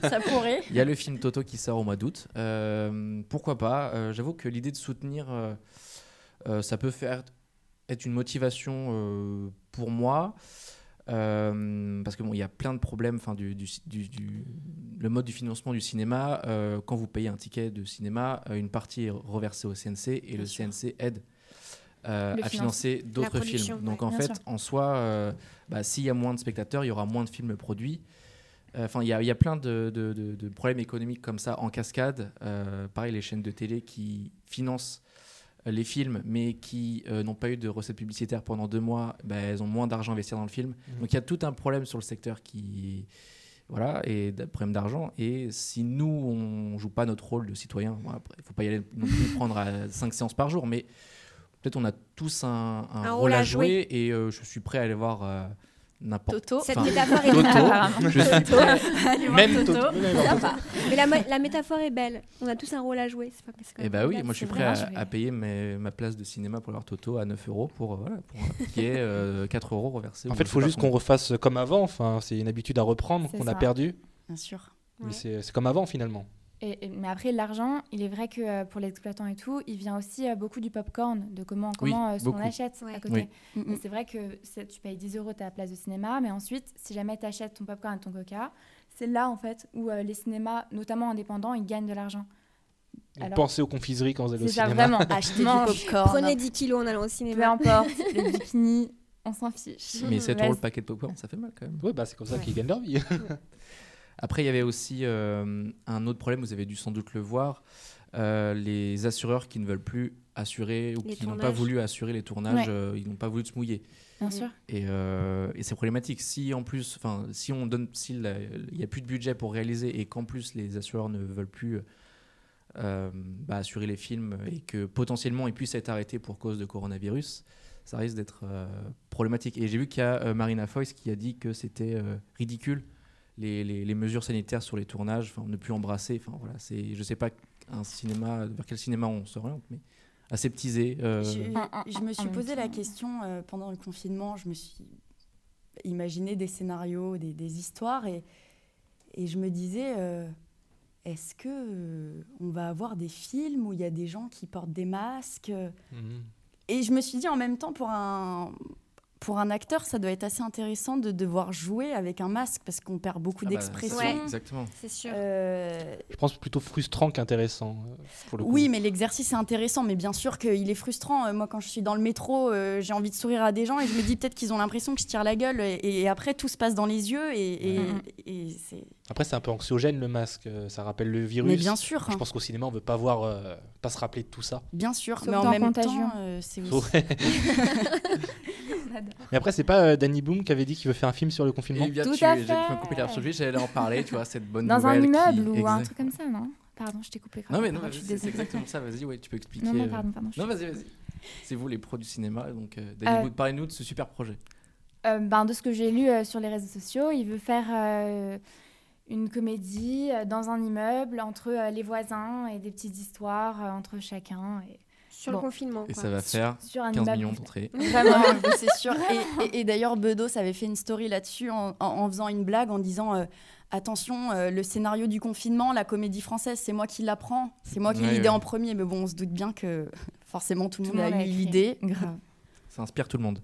ça pourrait. Il y a le film Toto qui sort au mois d'août. pourquoi pas? J'avoue que l'idée de soutenir, ça peut faire être une motivation pour moi. Euh, parce que bon, il y a plein de problèmes. Enfin, du, du, du, le mode du financement du cinéma. Euh, quand vous payez un ticket de cinéma, euh, une partie est reversée au CNC et le CNC aide à financer d'autres films. Donc en fait, en soi, bah, s'il y a moins de spectateurs, il y aura moins de films produits. Enfin, il y, y, a plein de, de, de, problèmes économiques comme ça en cascade. pareil, les chaînes de télé qui financent les films, mais qui euh, n'ont pas eu de recettes publicitaires pendant deux mois, bah, elles ont moins d'argent à investir dans le film. Mmh. Donc il y a tout un problème sur le secteur qui. Voilà, et problème d'argent. Et si nous, on joue pas notre rôle de citoyen, il ne faut pas y aller non plus prendre (laughs) à 5 séances par jour, mais peut-être on a tous un, un Un rôle à jouer, et euh, je suis prêt à aller voir euh, n'importe Toto. Cette métaphore est voir Même Toto. Mais la, métaphore est belle. On a tous un rôle à jouer. c'est pas- c'est quand Eh bah oui, belle, moi je suis prêt à, payer mes- ma place de cinéma pour leur Toto à 9 euros pour, euh, voilà, pour (laughs) euh, qu'il y ait euh, 4 euros reversés. En fait, il faut juste qu'on refasse comme avant. Enfin, c'est une habitude à reprendre qu'on a ça. perdu. Bien sûr. Mais Ouais. c'est comme avant finalement. Et- et- mais après, l'argent, il est vrai que euh, pour l'exploitant et tout, il vient aussi euh, beaucoup du popcorn, de comment, Oui, comment euh, ce qu'on achète Ouais. à côté. Oui. C'est vrai que tu payes 10 euros ta place de cinéma, mais ensuite, si jamais tu achètes ton popcorn et ton coca, c'est là en fait où euh, les cinémas, notamment indépendants, ils gagnent de l'argent. Alors- Pensez aux confiseries quand vous allez au C'est ça, cinéma. vraiment. (laughs) Acheter Mange. du popcorn. Prenez 10 kilos en allant au Peu cinéma. importe, les bikinis, on s'en fiche. Mais 7 Ouais, euros le paquet de popcorn, ça fait mal quand même. Oui, bah, c'est comme ça Ouais. qu'ils gagnent leur vie. (laughs) Après, il y avait aussi euh, un autre problème, vous avez dû sans doute le voir, euh, les assureurs qui ne veulent plus assurer ou Les qui n'ont pas voulu assurer les tournages, Ouais. euh, ils n'ont pas voulu se mouiller. Bien sûr. Et, et c'est problématique. Si en plus, enfin, si on donne, s'il n'y a plus de budget pour réaliser et qu'en plus les assureurs ne veulent plus bah, assurer les films et que potentiellement ils puissent être arrêtés pour cause de coronavirus, ça risque d'être problématique. Et j'ai vu qu'il y a Marina Foïs qui a dit que c'était ridicule les, les- les mesures sanitaires sur les tournages, enfin ne plus embrasser. Enfin voilà, c'est, je sais pas un cinéma vers quel cinéma on s'oriente, mais aseptisé. euh, Je, me suis posé la question euh, pendant le confinement. Je me suis imaginé des scénarios, des, des histoires, et, et je me disais euh, est-ce que euh, on va avoir des films où il y a des gens qui portent des masques Mhm. Et je me suis dit en même temps pour un pour un acteur, ça doit être assez intéressant de devoir jouer avec un masque parce qu'on perd beaucoup ah bah, d'expression. Ouais. Exactement. C'est sûr. Euh, Je pense plutôt frustrant qu'intéressant. euh, pour le coup. Oui, mais l'exercice est intéressant, mais bien sûr qu'il est frustrant. Euh, Moi, quand je suis dans le métro, euh, j'ai envie de sourire à des gens et je me dis peut-être qu'ils ont l'impression que je tire la gueule. Et, et après, tout se passe dans les yeux et, et- et c'est. Après, c'est un peu anxiogène le masque. Ça rappelle le virus. Mais bien sûr, Je pense qu'au cinéma, on veut pas voir, euh, pas se rappeler de tout ça. bien sûr. Sauf mais en même Contagion. temps, euh, c'est aussi. (laughs) (laughs) (laughs) Mais après, c'est pas euh, Danny Boom qui avait dit qu'il veut faire un film sur le confinement. Eh bien, Tout tu, à j'ai- tu m'as fait. coupé l'herbe sur le j'allais en parler, tu vois, cette bonne Dans un nouvelle immeuble qui- ou un truc comme ça, non? Pardon, je t'ai coupé. Non, mais non, c'est exactement ça, vas-y, ouais, tu peux expliquer. Non, non, euh, pardon, pardon. Non, vas-y, vas-y. C'est vous les pros du cinéma, donc euh, Danny Euh, Boone, parlez-nous de ce super projet. Euh, ben, de ce que j'ai lu euh, sur les réseaux sociaux, il veut faire euh, une comédie dans un immeuble entre les voisins et des petites histoires entre chacun. Et Sur bon. le confinement. Et quoi. ça va faire sur un 15 immeuble. millions d'entrées. (laughs) Vraiment. (laughs) C'est sûr. Et, et- et d'ailleurs, Bedos avait fait une story là-dessus en, en- en faisant une blague en disant euh, Attention, euh, le scénario du confinement, la comédie française, c'est moi qui l'apprends. C'est moi qui ai Ouais, l'idée ouais. en premier. Mais bon, on se doute bien que (laughs) forcément tout le monde a eu l'idée. Grave. Ça inspire tout le monde.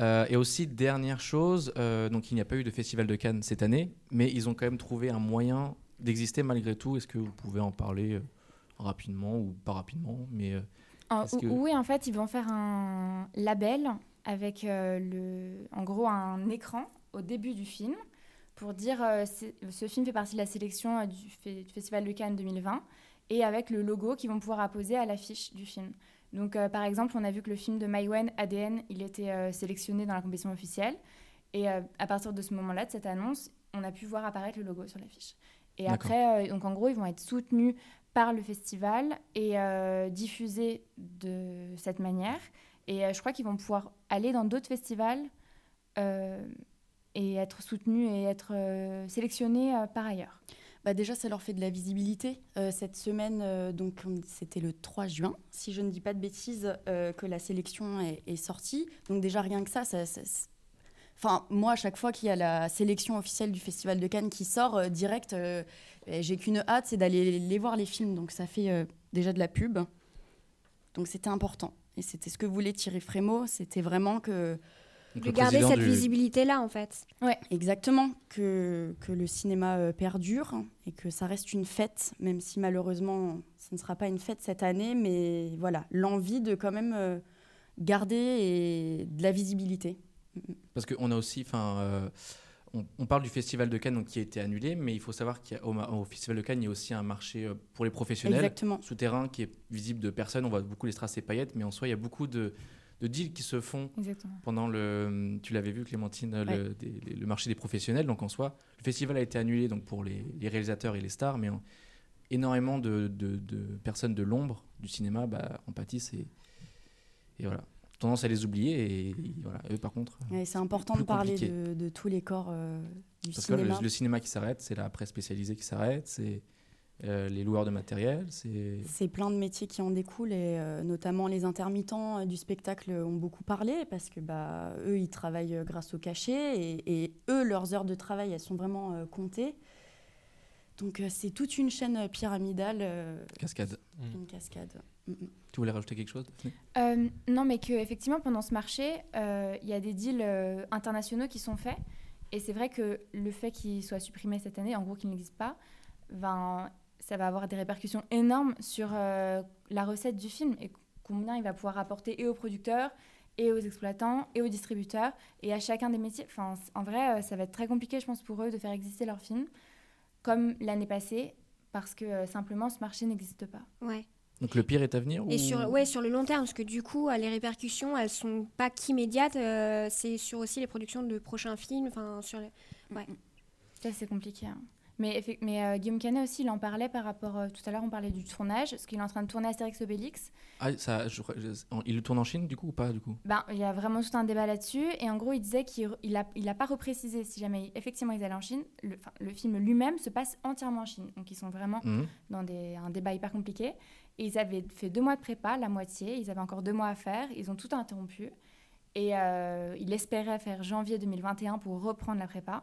Euh, et aussi, dernière chose, euh, donc il n'y a pas eu de festival de Cannes cette année, mais ils ont quand même trouvé un moyen d'exister malgré tout. Est-ce que vous pouvez en parler euh, rapidement ou pas rapidement mais, euh, Que- Oui, en fait, ils vont faire un label avec euh, le, en gros un écran au début du film pour dire euh, ce film fait partie de la sélection euh, du, fe- du Festival de Cannes 2020 et avec le logo qu'ils vont pouvoir apposer à l'affiche du film. Donc, euh, par exemple, on a vu que le film de Maïwen, ADN, il était sélectionné dans la compétition officielle. Et à partir de ce moment-là, de cette annonce, on a pu voir apparaître le logo sur l'affiche. Et après, euh, donc en gros, ils vont être soutenus par le festival et euh, diffusés de cette manière. Et euh, je crois qu'ils vont pouvoir aller dans d'autres festivals euh, et être soutenus et être sélectionnés par ailleurs. Bah déjà, ça leur fait de la visibilité. Cette semaine, donc on- c'était le 3 juin, si je ne dis pas de bêtises, que la sélection est, sortie. Donc déjà, rien que ça, ça- ça- Enfin, moi, à chaque fois qu'il y a la sélection officielle du Festival de Cannes qui sort, euh, direct, euh, j'ai qu'une hâte, c'est d'aller les voir les films. Donc ça fait euh, déjà de la pub. Donc c'était important. Et c'était ce que voulait Thierry Frémaux, c'était vraiment que donc De garder cette du- visibilité-là, en fait. Exactement, que, que le cinéma perdure et que ça reste une fête, même si malheureusement ce ne sera pas une fête cette année, mais voilà, l'envie de quand même garder et de la visibilité. Parce qu'on a aussi, enfin, euh, on, on parle du festival de Cannes donc, qui a été annulé, mais il faut savoir qu'au festival de Cannes, il y a aussi un marché euh, pour les professionnels Exactement. souterrain qui est visible de personnes. On voit beaucoup les strass et paillettes, mais en soi, il y a beaucoup de, de deals qui se font Exactement. pendant le. Tu l'avais vu, Clémentine, le, des- les- le marché des professionnels. Donc en soi, le festival a été annulé donc pour les, les réalisateurs et les stars, mais en- énormément de, de- de personnes de l'ombre du cinéma bah, en pâtissent et, et voilà. Tendance à les oublier et voilà. Eux, par contre. euh, Ouais, c'est important plus de parler de, de tous les corps euh, du Parce que là, cinéma. le, le cinéma qui s'arrête, c'est la presse spécialisée qui s'arrête, c'est euh, les loueurs de matériel, c'est. C'est plein de métiers qui en découlent et euh, notamment les intermittents euh, du spectacle ont beaucoup parlé parce que bah, eux, ils travaillent euh, grâce au cachet et, et eux, leurs heures de travail, elles sont vraiment euh, comptées. Donc euh, c'est toute une chaîne pyramidale, euh, Cascade. une cascade. Tu voulais rajouter quelque chose Euh, non, mais que effectivement pendant ce marché, euh, il y a des deals euh, internationaux qui sont faits. Et c'est vrai que le fait qu'il soit supprimé cette année, en gros qu'il n'existe pas, ben, ça va avoir des répercussions énormes sur euh, la recette du film et combien il va pouvoir apporter et aux producteurs, et aux exploitants, et aux distributeurs, et à chacun des métiers. Enfin, en vrai, ça va être très compliqué, je pense, pour eux de faire exister leur film, comme l'année passée, parce que simplement ce marché n'existe pas. Ouais. Donc le pire est à venir Et ou- sur, ouais, sur le long terme, parce que du coup, euh, les répercussions, elles sont pas qu'immédiates, euh, c'est sur aussi les productions de prochains films. Enfin, sur les- Ça, c'est compliqué. hein. Mais, mais euh, Guillaume Canet aussi, il en parlait par rapport. euh, tout à l'heure, on parlait du tournage, parce qu'il est en train de tourner Astérix Obélix. Ah, ça, je crois- je- il le tourne en Chine du coup ou pas du coup? Ben, il y a vraiment tout un débat là-dessus. Et en gros, il disait qu'il n'a il a, il a pas reprécisé si jamais effectivement ils allaient en Chine. Le, film lui-même se passe entièrement en Chine. Donc ils sont vraiment Mhm. dans des, un débat hyper compliqué. Et ils avaient fait deux mois de prépa, la moitié. Ils avaient encore deux mois à faire. Ils ont tout interrompu. Et euh, il espérait faire janvier 2021 pour reprendre la prépa.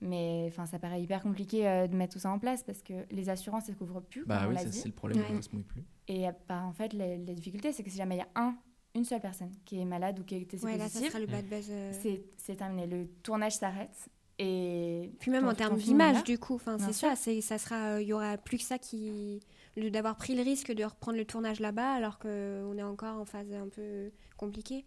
Mais enfin, ça paraît hyper compliqué euh, de mettre tout ça en place parce que les assurances ne couvrent plus, Bah oui, c'est le problème, Ouais. ça se mouille plus. Et euh, bah, en fait, la, la difficulté, c'est que si jamais il y a un, une seule personne qui est malade ou qui est testé ouais, positive, buzz. euh. c'est terminé. Le tournage s'arrête. Et Puis même en termes d'image, du coup, enfin, c'est ça, c'est, ça sera, il y aura plus que ça qui, d'avoir pris le risque de reprendre le tournage là-bas, alors qu'on est encore en phase un peu compliquée.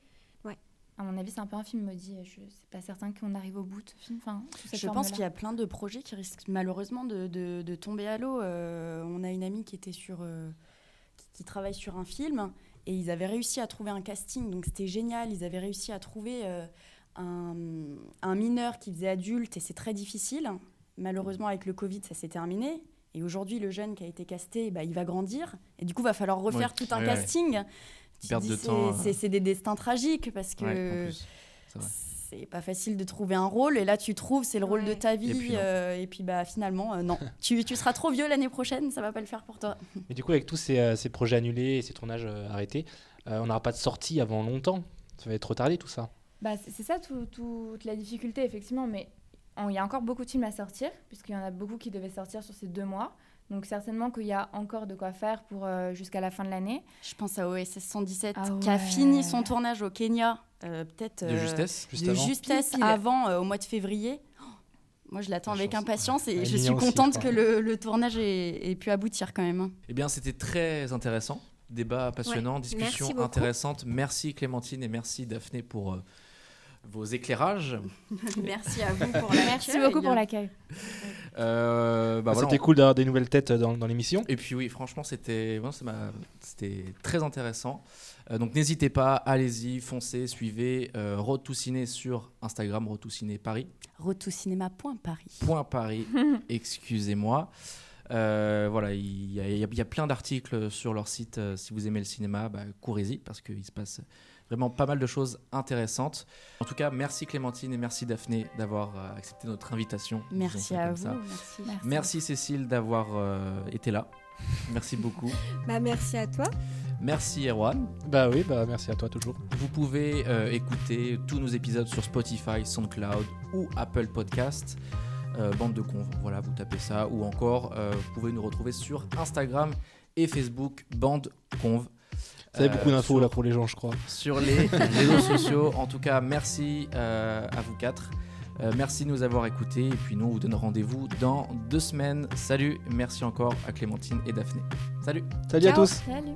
À mon avis, c'est un peu un film maudit. Je suis pas certain qu'on arrive au bout de film. Enfin, Je pense qu'il y a plein de projets qui risquent malheureusement de, de- de tomber à l'eau. Euh, on a une amie qui était sur, euh, qui, qui travaille sur un film et ils avaient réussi à trouver un casting, donc c'était génial. Ils avaient réussi à trouver euh, un, un mineur qui faisait adulte et c'est très difficile. Malheureusement, avec le Covid, ça s'est terminé. Et aujourd'hui, le jeune qui a été casté, bah, il va grandir. Et du coup, va falloir refaire Ouais. tout un Ouais, casting. Perte de temps, euh. C'est des destins tragiques parce que. C'est pas facile de trouver un rôle et là tu trouves c'est le rôle de ta vie Et puis non. euh, et puis bah finalement euh, non (laughs) tu, tu seras trop vieux l'année prochaine ça va pas le faire pour toi (laughs) Mais du coup, avec tous ces, euh, ces projets annulés et ces tournages euh, arrêtés, euh, on n'aura pas de sortie avant longtemps. Ça va être retardé tout ça. Bah, c'est ça tout- toute la difficulté, effectivement. Mais il y a encore beaucoup de films à sortir, puisqu'il y en a beaucoup qui devaient sortir sur ces deux mois. Donc certainement qu'il y a encore de quoi faire pour euh, jusqu'à la fin de l'année. je pense à OSS 117 Ah qui a fini son tournage au Kenya euh, peut-être De euh, justesse Juste de avant. justesse avant euh, au mois de février Oh, moi je l'attends La avec chance. impatience et Ouais, je suis contente que le, le tournage ait, ait pu aboutir quand même hein. Eh bien, c'était très intéressant. Débat passionnant, discussion Merci intéressante. Merci Clémentine et merci Daphné pour euh, vos éclairages. (laughs) merci à vous pour la Merci beaucoup pour l'accueil. Euh, bah Bah, voilà, C'était on- cool d'avoir des nouvelles têtes dans, dans l'émission. Et puis oui, franchement, c'était ouais, ça m'a- c'était très intéressant. Euh, donc n'hésitez pas, allez-y, foncez, suivez euh, Road to Ciné sur Instagram, Road to Ciné Paris. retourcinéma.paris Point Paris, (laughs) excusez-moi. Euh, voilà, y, y il y a plein d'articles sur leur site. euh, si vous aimez le cinéma, bah, courez-y parce qu'il se passe vraiment pas mal de choses intéressantes. En tout cas, merci Clémentine et merci Daphné d'avoir euh, accepté notre invitation. merci à vous merci. Merci Cécile d'avoir euh, été là. Merci beaucoup. (laughs) Bah, merci à toi. Merci Erwan. Bah oui, bah merci à toi toujours. Vous pouvez euh, écouter tous nos épisodes sur Spotify, SoundCloud ou Apple Podcast. Euh, bande de conf, voilà, vous tapez ça. Ou encore, euh, vous pouvez nous retrouver sur Instagram et Facebook, bande conv. Ça fait Euh, beaucoup d'infos sur- là pour les gens, je crois. Sur les (laughs) réseaux sociaux. En tout cas, merci euh, à vous quatre. Euh, merci de nous avoir écoutés. Et puis nous, on vous donne rendez-vous dans deux semaines. Salut, merci encore à Clémentine et Daphné. Salut Salut à tous. Salut.